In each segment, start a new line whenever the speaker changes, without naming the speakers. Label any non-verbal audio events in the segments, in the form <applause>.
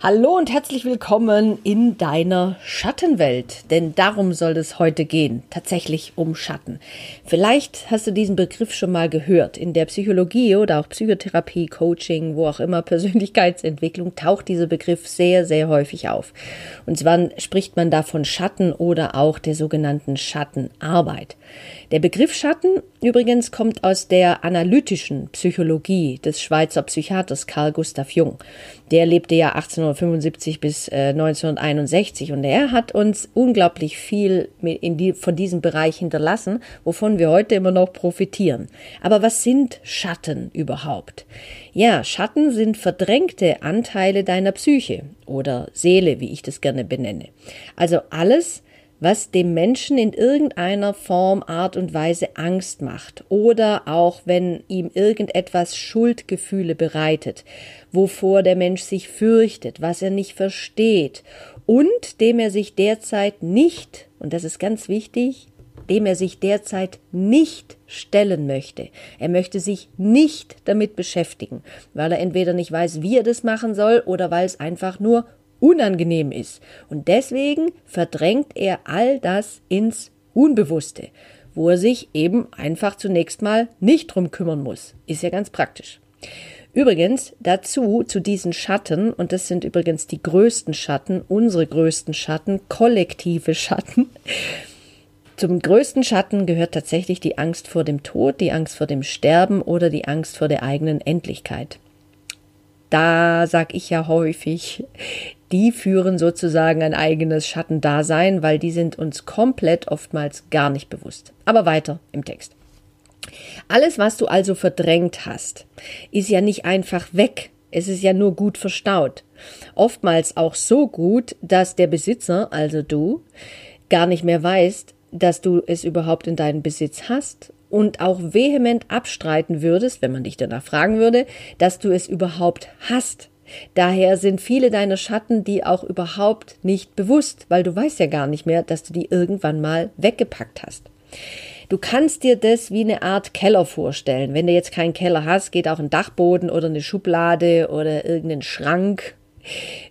Hallo und herzlich willkommen in deiner Schattenwelt, denn darum soll es heute gehen, tatsächlich um Schatten. Vielleicht hast du diesen Begriff schon mal gehört. In der Psychologie oder auch Psychotherapie, Coaching, wo auch immer, <laughs> Persönlichkeitsentwicklung taucht dieser Begriff sehr, sehr häufig auf. Und zwar spricht man da von Schatten oder auch der sogenannten Schattenarbeit. Der Begriff Schatten übrigens kommt aus der analytischen Psychologie des Schweizer Psychiaters Carl Gustav Jung. Der lebte ja 1875 bis äh, 1961 und er hat uns unglaublich viel die, von diesem Bereich hinterlassen, wovon wir heute immer noch profitieren. Aber was sind Schatten überhaupt? Ja, Schatten sind verdrängte Anteile deiner Psyche oder Seele, wie ich das gerne benenne. Also alles, was dem Menschen in irgendeiner Form, Art und Weise Angst macht oder auch wenn ihm irgendetwas Schuldgefühle bereitet, wovor der Mensch sich fürchtet, was er nicht versteht und dem er sich derzeit nicht, und das ist ganz wichtig, dem er sich derzeit nicht stellen möchte. Er möchte sich nicht damit beschäftigen, weil er entweder nicht weiß, wie er das machen soll oder weil es einfach nur unangenehm ist. Und deswegen verdrängt er all das ins Unbewusste, wo er sich eben einfach zunächst mal nicht drum kümmern muss. Ist ja ganz praktisch. Übrigens dazu, zu diesen Schatten, und das sind übrigens die größten Schatten, unsere größten Schatten, kollektive Schatten. Zum größten Schatten gehört tatsächlich die Angst vor dem Tod, die Angst vor dem Sterben oder die Angst vor der eigenen Endlichkeit. Da sag ich ja häufig, die führen sozusagen ein eigenes Schattendasein, weil die sind uns komplett oftmals gar nicht bewusst. Aber weiter im Text. Alles, was du also verdrängt hast, ist ja nicht einfach weg. Es ist ja nur gut verstaut. Oftmals auch so gut, dass der Besitzer, also du, gar nicht mehr weißt, dass du es überhaupt in deinem Besitz hast und auch vehement abstreiten würdest, wenn man dich danach fragen würde, dass du es überhaupt hast. Daher sind viele deiner Schatten die auch überhaupt nicht bewusst, weil du weißt ja gar nicht mehr, dass du die irgendwann mal weggepackt hast. Du kannst dir das wie eine Art Keller vorstellen. Wenn du jetzt keinen Keller hast, geht auch ein Dachboden oder eine Schublade oder irgendein Schrank.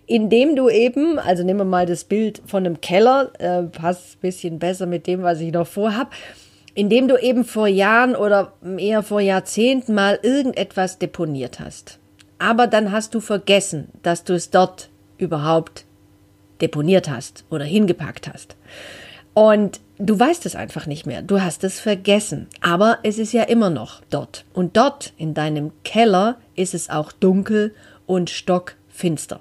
Indem du eben, also nehmen wir mal das Bild von einem Keller, äh, passt ein bisschen besser mit dem, was ich noch vorhab, indem du eben vor Jahren oder eher vor Jahrzehnten mal irgendetwas deponiert hast aber dann hast du vergessen, dass du es dort überhaupt deponiert hast oder hingepackt hast. Und du weißt es einfach nicht mehr. Du hast es vergessen. Aber es ist ja immer noch dort. Und dort in deinem Keller ist es auch dunkel und stockfinster.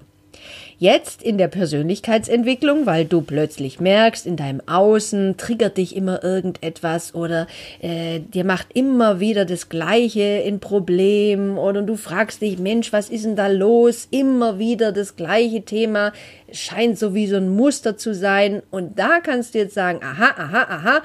Jetzt in der Persönlichkeitsentwicklung, weil du plötzlich merkst, in deinem Außen triggert dich immer irgendetwas oder äh, dir macht immer wieder das Gleiche in Problem oder du fragst dich, Mensch, was ist denn da los? Immer wieder das gleiche Thema, scheint so wie so ein Muster zu sein und da kannst du jetzt sagen, aha, aha, aha,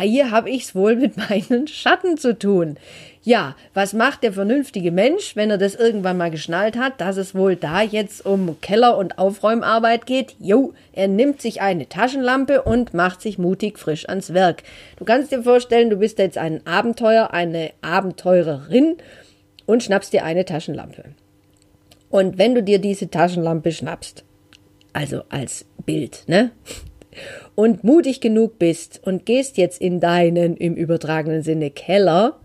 hier habe ich es wohl mit meinen Schatten zu tun. Ja, was macht der vernünftige Mensch, wenn er das irgendwann mal geschnallt hat, dass es wohl da jetzt um Keller- und Aufräumarbeit geht? Jo, er nimmt sich eine Taschenlampe und macht sich mutig frisch ans Werk. Du kannst dir vorstellen, du bist jetzt ein Abenteuer, eine Abenteurerin und schnappst dir eine Taschenlampe. Und wenn du dir diese Taschenlampe schnappst, also als Bild, ne? <laughs> Und mutig genug bist und gehst jetzt in deinen im übertragenen Sinne Keller,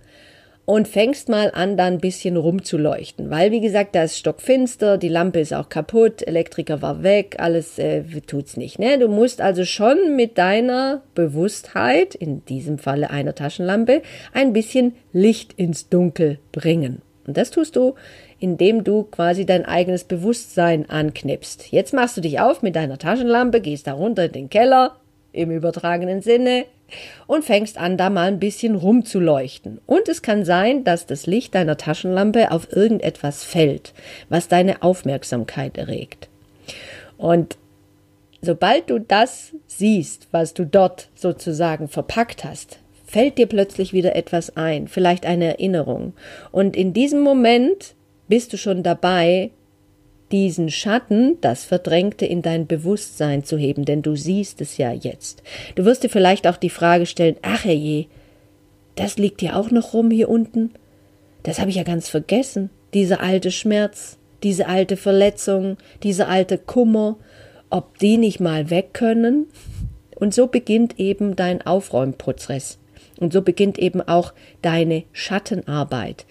und fängst mal an, da ein bisschen rumzuleuchten. Weil, wie gesagt, da ist stockfinster, die Lampe ist auch kaputt, Elektriker war weg, alles äh, tut's nicht. Ne? Du musst also schon mit deiner Bewusstheit, in diesem Falle einer Taschenlampe, ein bisschen Licht ins Dunkel bringen. Und das tust du, indem du quasi dein eigenes Bewusstsein anknipst. Jetzt machst du dich auf mit deiner Taschenlampe, gehst da runter in den Keller, im übertragenen Sinne, und fängst an, da mal ein bisschen rumzuleuchten. Und es kann sein, dass das Licht deiner Taschenlampe auf irgendetwas fällt, was deine Aufmerksamkeit erregt. Und sobald du das siehst, was du dort sozusagen verpackt hast, fällt dir plötzlich wieder etwas ein, vielleicht eine Erinnerung. Und in diesem Moment bist du schon dabei, diesen Schatten, das Verdrängte, in dein Bewusstsein zu heben, denn du siehst es ja jetzt. Du wirst dir vielleicht auch die Frage stellen, ach je, das liegt ja auch noch rum hier unten. Das habe ich ja ganz vergessen. Dieser alte Schmerz, diese alte Verletzung, dieser alte Kummer, ob die nicht mal weg können? Und so beginnt eben dein Aufräumprozess. Und so beginnt eben auch deine Schattenarbeit.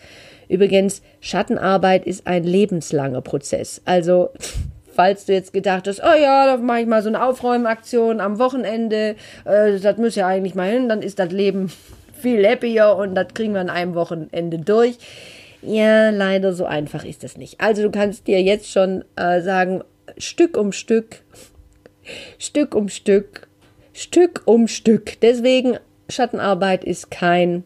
Übrigens, Schattenarbeit ist ein lebenslanger Prozess. Also, falls du jetzt gedacht hast, oh ja, da mache ich mal so eine Aufräumaktion am Wochenende, äh, das muss ja eigentlich mal hin, dann ist das Leben <laughs> viel happier und das kriegen wir an einem Wochenende durch. Ja, leider so einfach ist das nicht. Also du kannst dir jetzt schon äh, sagen, Stück um Stück, Stück um Stück, Stück um Stück. Deswegen Schattenarbeit ist kein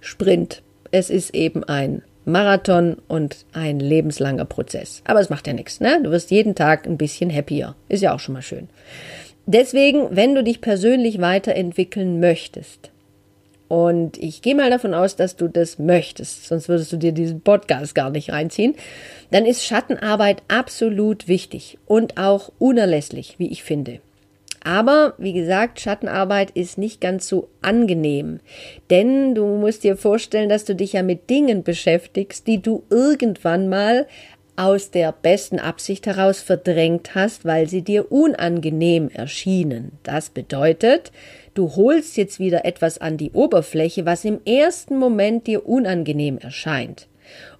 Sprint. Es ist eben ein Marathon und ein lebenslanger Prozess. Aber es macht ja nichts, ne? Du wirst jeden Tag ein bisschen happier. Ist ja auch schon mal schön. Deswegen, wenn du dich persönlich weiterentwickeln möchtest, und ich gehe mal davon aus, dass du das möchtest, sonst würdest du dir diesen Podcast gar nicht reinziehen, dann ist Schattenarbeit absolut wichtig und auch unerlässlich, wie ich finde. Aber wie gesagt, Schattenarbeit ist nicht ganz so angenehm, denn du musst dir vorstellen, dass du dich ja mit Dingen beschäftigst, die du irgendwann mal aus der besten Absicht heraus verdrängt hast, weil sie dir unangenehm erschienen. Das bedeutet, du holst jetzt wieder etwas an die Oberfläche, was im ersten Moment dir unangenehm erscheint.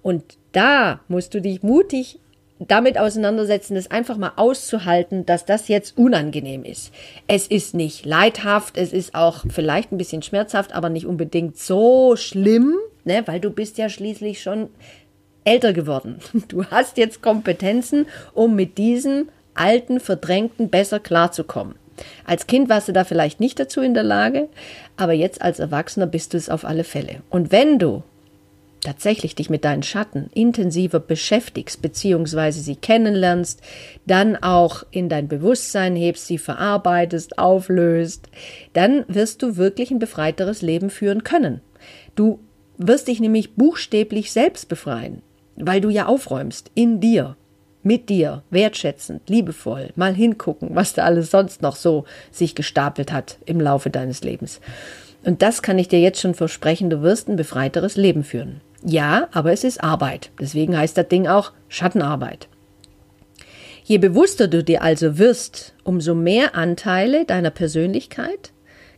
Und da musst du dich mutig damit auseinandersetzen, es einfach mal auszuhalten, dass das jetzt unangenehm ist. Es ist nicht leidhaft, es ist auch vielleicht ein bisschen schmerzhaft, aber nicht unbedingt so schlimm, ne, weil du bist ja schließlich schon älter geworden. <laughs> Du hast jetzt Kompetenzen, um mit diesem alten, verdrängten besser klarzukommen. Als Kind warst du da vielleicht nicht dazu in der Lage, aber jetzt als Erwachsener bist du es auf alle Fälle. Und wenn du tatsächlich dich mit deinen Schatten intensiver beschäftigst, beziehungsweise sie kennenlernst, dann auch in dein Bewusstsein hebst, sie verarbeitest, auflöst, dann wirst du wirklich ein befreiteres Leben führen können. Du wirst dich nämlich buchstäblich selbst befreien, weil du ja aufräumst in dir, mit dir, wertschätzend, liebevoll, mal hingucken, was da alles sonst noch so sich gestapelt hat im Laufe deines Lebens. Und das kann ich dir jetzt schon versprechen, du wirst ein befreiteres Leben führen. Ja, aber es ist Arbeit. Deswegen heißt das Ding auch Schattenarbeit. Je bewusster du dir also wirst, umso mehr Anteile deiner Persönlichkeit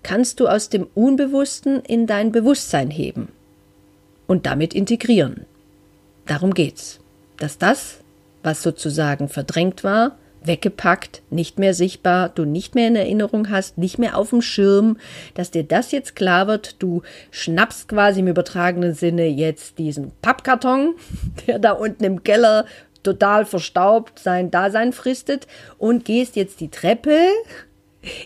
kannst du aus dem Unbewussten in dein Bewusstsein heben und damit integrieren. Darum geht's. Dass das, was sozusagen verdrängt war, weggepackt, nicht mehr sichtbar, du nicht mehr in Erinnerung hast, nicht mehr auf dem Schirm, dass dir das jetzt klar wird, du schnappst quasi im übertragenen Sinne jetzt diesen Pappkarton, <laughs> der da unten im Keller total verstaubt sein Dasein fristet und gehst jetzt die Treppe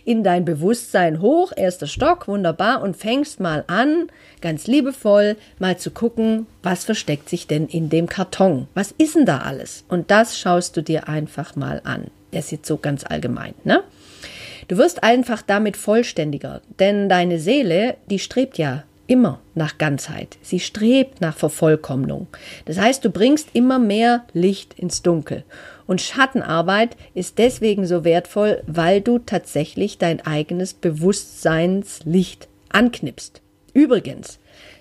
in dein Bewusstsein hoch, erster Stock, wunderbar, und fängst mal an, ganz liebevoll, mal zu gucken, was versteckt sich denn in dem Karton? Was ist denn da alles? Und das schaust du dir einfach mal an. Der ist jetzt so ganz allgemein, ne? Du wirst einfach damit vollständiger, denn deine Seele, die strebt ja immer nach Ganzheit. Sie strebt nach Vervollkommnung. Das heißt, du bringst immer mehr Licht ins Dunkel. Und Schattenarbeit ist deswegen so wertvoll, weil du tatsächlich dein eigenes Bewusstseinslicht anknipst. Übrigens,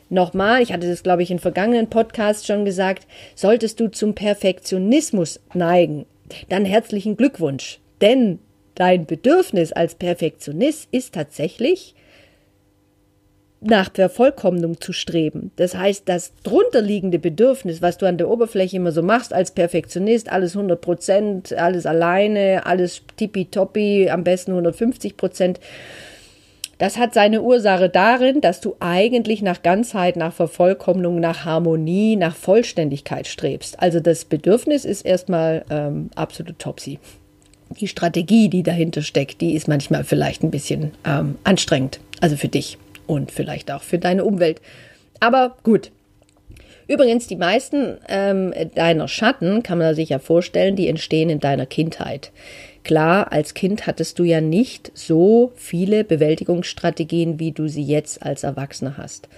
nochmal, ich hatte das, glaube ich, in vergangenen Podcasts schon gesagt, solltest du zum Perfektionismus neigen, dann herzlichen Glückwunsch. Denn dein Bedürfnis als Perfektionist ist tatsächlich, nach der Vollkommnung zu streben. Das heißt, das drunterliegende Bedürfnis, was du an der Oberfläche immer so machst als Perfektionist, alles 100 Prozent, alles alleine, alles tippitoppi, am besten 150 Prozent, das hat seine Ursache darin, dass du eigentlich nach Ganzheit, nach Vervollkommnung, nach Harmonie, nach Vollständigkeit strebst. Also das Bedürfnis ist erstmal ähm, absolut topsy. Die Strategie, die dahinter steckt, die ist manchmal vielleicht ein bisschen ähm, anstrengend, also für dich und vielleicht auch für deine Umwelt. Aber gut. Übrigens, die meisten ähm, deiner Schatten, kann man sich ja vorstellen, die entstehen in deiner Kindheit. Klar, als Kind hattest du ja nicht so viele Bewältigungsstrategien, wie du sie jetzt als Erwachsener hast.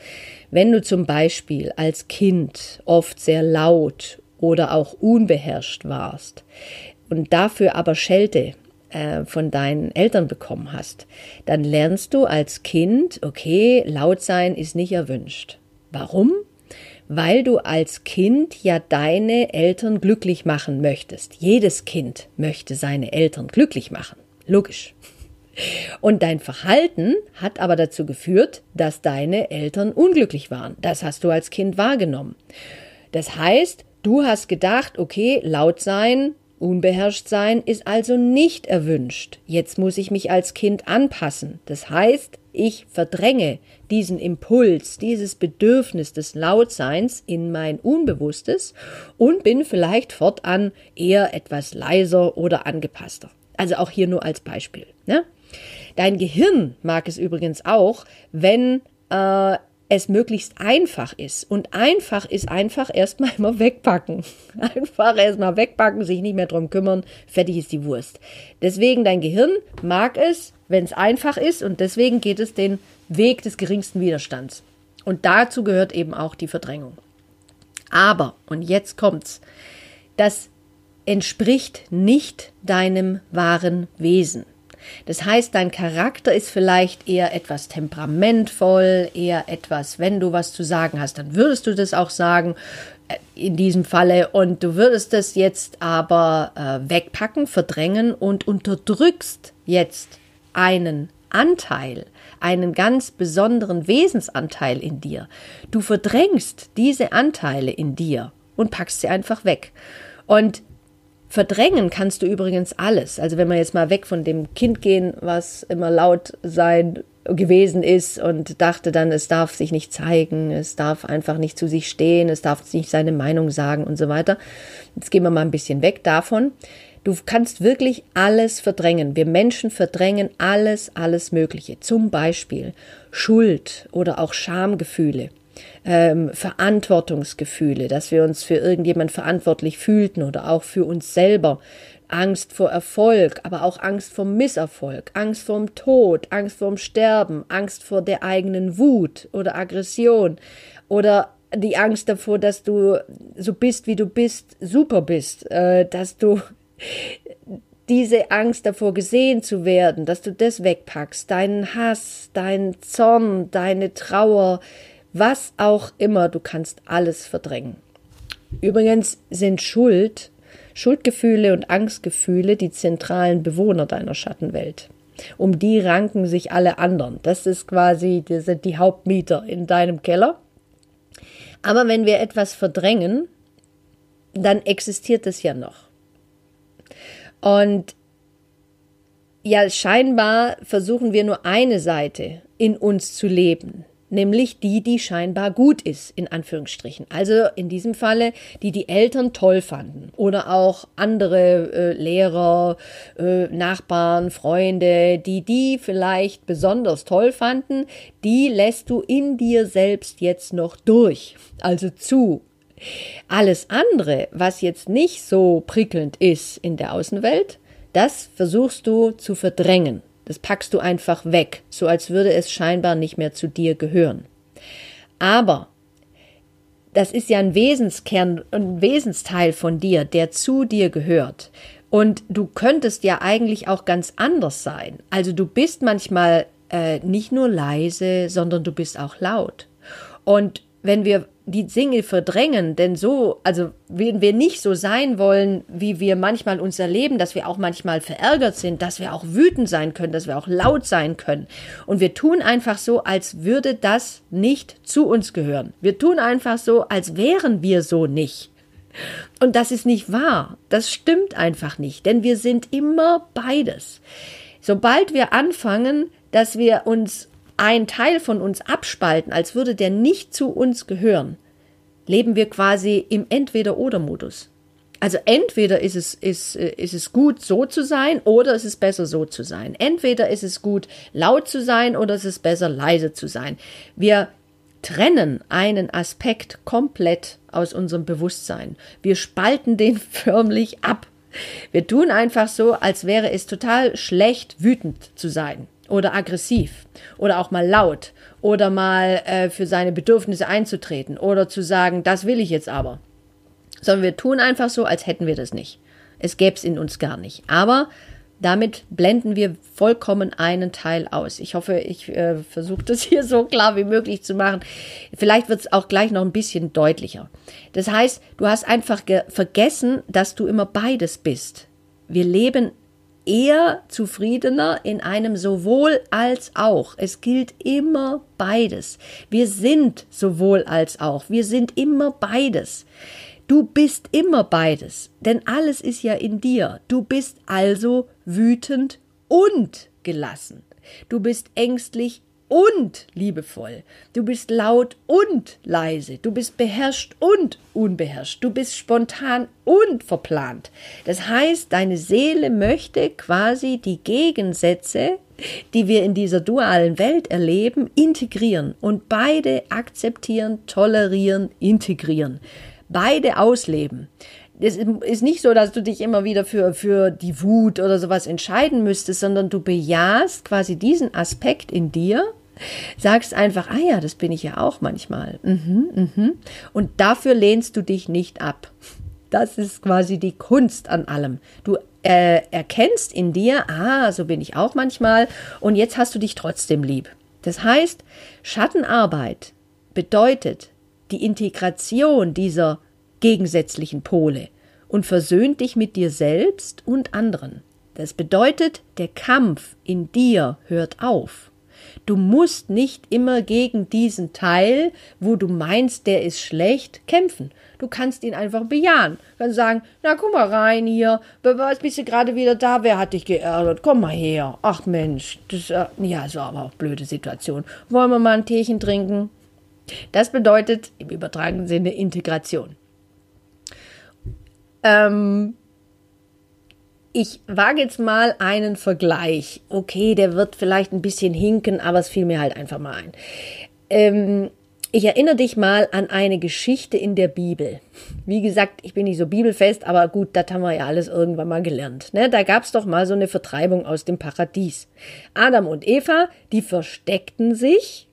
Wenn du zum Beispiel als Kind oft sehr laut oder auch unbeherrscht warst und dafür aber Schelte äh, von deinen Eltern bekommen hast, dann lernst du als Kind, okay, laut sein ist nicht erwünscht. Warum? Weil du als Kind ja deine Eltern glücklich machen möchtest. Jedes Kind möchte seine Eltern glücklich machen. Logisch. Und dein Verhalten hat aber dazu geführt, dass deine Eltern unglücklich waren. Das hast du als Kind wahrgenommen. Das heißt, du hast gedacht, okay, laut sein, unbeherrscht sein ist also nicht erwünscht. Jetzt muss ich mich als Kind anpassen. Das heißt, ich verdränge diesen Impuls, dieses Bedürfnis des Lautseins in mein Unbewusstes und bin vielleicht fortan eher etwas leiser oder angepasster. Also auch hier nur als Beispiel. Ne? Dein Gehirn mag es übrigens auch, wenn äh, es möglichst einfach ist. Und einfach ist einfach erstmal immer wegpacken. <laughs> Einfach erstmal wegpacken, sich nicht mehr drum kümmern, fertig ist die Wurst. Deswegen dein Gehirn mag es, wenn es einfach ist und deswegen geht es den Weg des geringsten Widerstands. Und dazu gehört eben auch die Verdrängung. Aber, und jetzt kommt's, das entspricht nicht deinem wahren Wesen. Das heißt, dein Charakter ist vielleicht eher etwas temperamentvoll, eher etwas, wenn du was zu sagen hast, dann würdest du das auch sagen äh, in diesem Falle und du würdest das jetzt aber äh, wegpacken, verdrängen und unterdrückst jetzt einen Anteil, einen ganz besonderen Wesensanteil in dir. Du verdrängst diese Anteile in dir und packst sie einfach weg. Und Verdrängen kannst du übrigens alles. Also wenn wir jetzt mal weg von dem Kind gehen, was immer laut sein gewesen ist und dachte dann, es darf sich nicht zeigen, es darf einfach nicht zu sich stehen, es darf nicht seine Meinung sagen und so weiter. Jetzt gehen wir mal ein bisschen weg davon. Du kannst wirklich alles verdrängen. Wir Menschen verdrängen alles, alles Mögliche. Zum Beispiel Schuld oder auch Schamgefühle ähm, Verantwortungsgefühle, dass wir uns für irgendjemand verantwortlich fühlten oder auch für uns selber. Angst vor Erfolg, aber auch Angst vor Misserfolg, Angst vorm Tod, Angst vorm Sterben, Angst vor der eigenen Wut oder Aggression oder die Angst davor, dass du so bist, wie du bist, super bist, äh, dass du <laughs> diese Angst davor gesehen zu werden, dass du das wegpackst, deinen Hass, deinen Zorn, deine Trauer, was auch immer, du kannst alles verdrängen. Übrigens sind Schuld, Schuldgefühle und Angstgefühle die zentralen Bewohner deiner Schattenwelt. Um die ranken sich alle anderen. Das ist quasi, das sind die Hauptmieter in deinem Keller. Aber wenn wir etwas verdrängen, dann existiert es ja noch. Und ja, scheinbar versuchen wir nur eine Seite in uns zu leben nämlich die, die scheinbar gut ist, in Anführungsstrichen. Also in diesem Falle, die die Eltern toll fanden oder auch andere äh, Lehrer, äh, Nachbarn, Freunde, die die vielleicht besonders toll fanden, die lässt du in dir selbst jetzt noch durch, also zu. Alles andere, was jetzt nicht so prickelnd ist in der Außenwelt, das versuchst du zu verdrängen. Das packst du einfach weg, so als würde es scheinbar nicht mehr zu dir gehören. Aber das ist ja ein Wesenskern, ein Wesensteil von dir, der zu dir gehört. Und du könntest ja eigentlich auch ganz anders sein. Also du bist manchmal äh, nicht nur leise, sondern du bist auch laut. Und wenn wir die Dinge verdrängen, denn so, also wenn wir nicht so sein wollen, wie wir manchmal uns erleben, dass wir auch manchmal verärgert sind, dass wir auch wütend sein können, dass wir auch laut sein können. Und wir tun einfach so, als würde das nicht zu uns gehören. Wir tun einfach so, als wären wir so nicht. Und das ist nicht wahr. Das stimmt einfach nicht, denn wir sind immer beides. Sobald wir anfangen, dass wir uns ein Teil von uns abspalten, als würde der nicht zu uns gehören, leben wir quasi im Entweder-Oder-Modus. Also entweder ist es, ist, ist es gut, so zu sein, oder ist es besser, so zu sein. Entweder ist es gut, laut zu sein, oder ist es besser, leise zu sein. Wir trennen einen Aspekt komplett aus unserem Bewusstsein. Wir spalten den <laughs> förmlich ab. Wir tun einfach so, als wäre es total schlecht, wütend zu sein oder aggressiv oder auch mal laut oder mal äh, für seine Bedürfnisse einzutreten oder zu sagen, das will ich jetzt aber. Sondern wir tun einfach so, als hätten wir das nicht. Es gäbe es in uns gar nicht. Aber damit blenden wir vollkommen einen Teil aus. Ich hoffe, ich äh, versuche das <laughs> hier so klar wie möglich zu machen. Vielleicht wird es auch gleich noch ein bisschen deutlicher. Das heißt, du hast einfach vergessen, dass du immer beides bist. Wir leben eher zufriedener in einem sowohl als auch. Es gilt immer beides. Wir sind sowohl als auch. Wir sind immer beides. Du bist immer beides, denn alles ist ja in dir. Du bist also wütend und gelassen. Du bist ängstlich und liebevoll. Du bist laut und leise. Du bist beherrscht und unbeherrscht. Du bist spontan und verplant. Das heißt, deine Seele möchte quasi die Gegensätze, die wir in dieser dualen Welt erleben, integrieren und beide akzeptieren, tolerieren, integrieren beide ausleben. Es ist nicht so, dass du dich immer wieder für, für die Wut oder sowas entscheiden müsstest, sondern du bejahst quasi diesen Aspekt in dir, sagst einfach, ah ja, das bin ich ja auch manchmal. Mhm, mhm. Und dafür lehnst du dich nicht ab. Das ist quasi die Kunst an allem. Du äh, erkennst in dir, ah, so bin ich auch manchmal, und jetzt hast du dich trotzdem lieb. Das heißt, Schattenarbeit bedeutet, die Integration dieser gegensätzlichen Pole und versöhnt dich mit dir selbst und anderen. Das bedeutet, der Kampf in dir hört auf. Du musst nicht immer gegen diesen Teil, wo du meinst, der ist schlecht, kämpfen. Du kannst ihn einfach bejahen. Du kannst sagen, na guck mal rein hier, was bist du gerade wieder da? Wer hat dich geärgert? Komm mal her. Ach Mensch, das ja, so aber auch blöde Situation. Wollen wir mal ein Teechen trinken? Das bedeutet im übertragenen Sinne Integration. Ähm, ich wage jetzt mal einen Vergleich. Okay, der wird vielleicht ein bisschen hinken, aber es fiel mir halt einfach mal ein. Ähm, ich erinnere dich mal an eine Geschichte in der Bibel. Wie gesagt, ich bin nicht so bibelfest, aber gut, das haben wir ja alles irgendwann mal gelernt. Ne? Da gab es doch mal so eine Vertreibung aus dem Paradies. Adam und Eva, die versteckten sich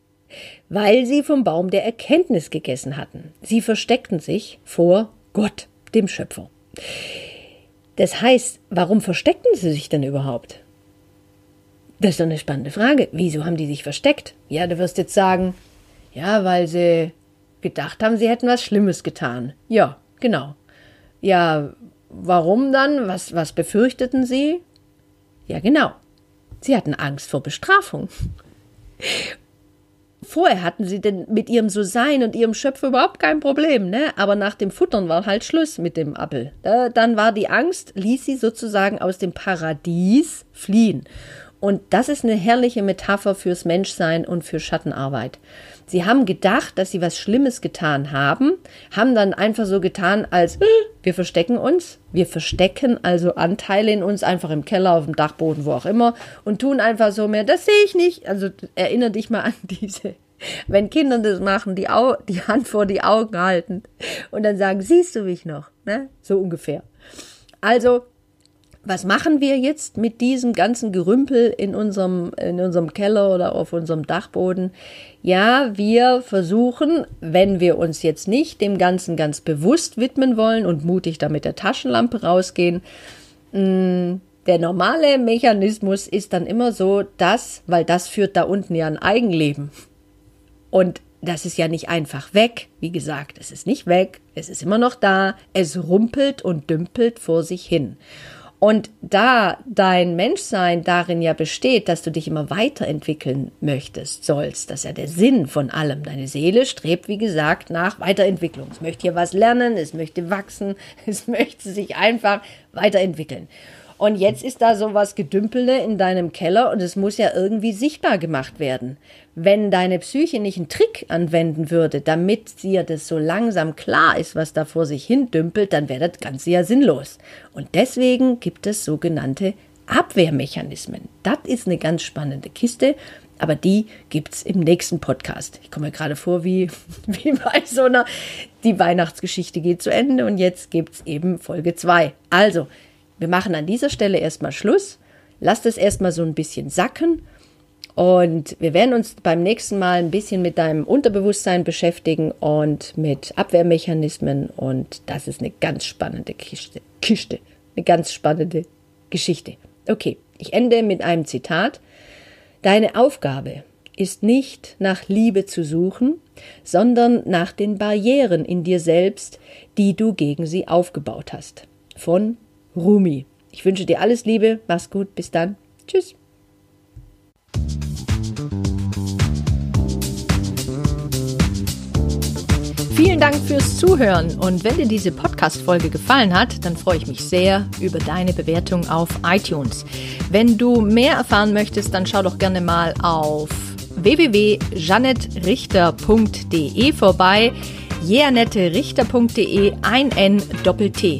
weil sie vom Baum der Erkenntnis gegessen hatten. Sie versteckten sich vor Gott, dem Schöpfer. Das heißt, warum versteckten sie sich denn überhaupt? Das ist doch eine spannende Frage. Wieso haben die sich versteckt? Ja, du wirst jetzt sagen, ja, weil sie gedacht haben, sie hätten was Schlimmes getan. Ja, genau. Ja, warum dann? Was, was befürchteten sie? Ja, genau. Sie hatten Angst vor Bestrafung. Vorher hatten sie denn mit ihrem So-Sein und ihrem Schöpfer überhaupt kein Problem, ne? Aber nach dem Futtern war halt Schluss mit dem Appel. dann war die Angst, ließ sie sozusagen aus dem Paradies fliehen. Und das ist eine herrliche Metapher fürs Menschsein und für Schattenarbeit. Sie haben gedacht, dass sie was Schlimmes getan haben, haben dann einfach so getan, als wir verstecken uns. Wir verstecken also Anteile in uns einfach im Keller, auf dem Dachboden, wo auch immer und tun einfach so mehr, das sehe ich nicht. Also erinnere dich mal an <laughs> diese wenn Kinder das machen, die, Au die Hand vor die Augen halten und dann sagen, siehst du mich noch? Ne? So ungefähr. Also was machen wir jetzt mit diesem ganzen Gerümpel in unserem, in unserem Keller oder auf unserem Dachboden? Ja, wir versuchen, wenn wir uns jetzt nicht dem Ganzen ganz bewusst widmen wollen und mutig da mit der Taschenlampe rausgehen, mm, der normale Mechanismus ist dann immer so, dass, weil das führt da unten ja ein Eigenleben. Und das ist ja nicht einfach weg. Wie gesagt, es ist nicht weg, es ist immer noch da, es rumpelt und dümpelt vor sich hin. Und da dein Menschsein darin ja besteht, dass du dich immer weiterentwickeln möchtest, sollst, das ist ja der Sinn von allem. Deine Seele strebt, wie gesagt, nach Weiterentwicklung. Es möchte hier was lernen, es möchte wachsen, <laughs> es möchte sich einfach weiterentwickeln. Und jetzt ist da so was Gedümpelde in deinem Keller und es muss ja irgendwie sichtbar gemacht werden. Wenn deine Psyche nicht einen Trick anwenden würde, damit dir das so langsam klar ist, was da vor sich hin dümpelt, dann wäre das Ganze ja sinnlos. Und deswegen gibt es sogenannte Abwehrmechanismen. Das ist eine ganz spannende Kiste, aber die gibt's im nächsten Podcast. Ich komme mir gerade vor, wie, <laughs> wie bei so einer, die Weihnachtsgeschichte geht zu Ende und jetzt gibt's eben Folge zwei. Also, wir machen an dieser Stelle erstmal Schluss. Lass das erstmal so ein bisschen sacken. Und wir werden uns beim nächsten Mal ein bisschen mit deinem Unterbewusstsein beschäftigen und mit Abwehrmechanismen. Und das ist eine ganz spannende Kiste. Kiste. Eine ganz spannende Geschichte. Okay, ich ende mit einem Zitat. Deine Aufgabe ist nicht nach Liebe zu suchen, sondern nach den Barrieren in dir selbst, die du gegen sie aufgebaut hast. Von Rumi. Ich wünsche dir alles Liebe, mach's gut, bis dann. Tschüss. Vielen Dank fürs Zuhören und wenn dir diese Podcast-Folge gefallen hat, dann freue ich mich sehr über deine Bewertung auf iTunes. Wenn du mehr erfahren möchtest, dann schau doch gerne mal auf www.janettrichter.de vorbei. jeanetterichter.de ein N Doppel T.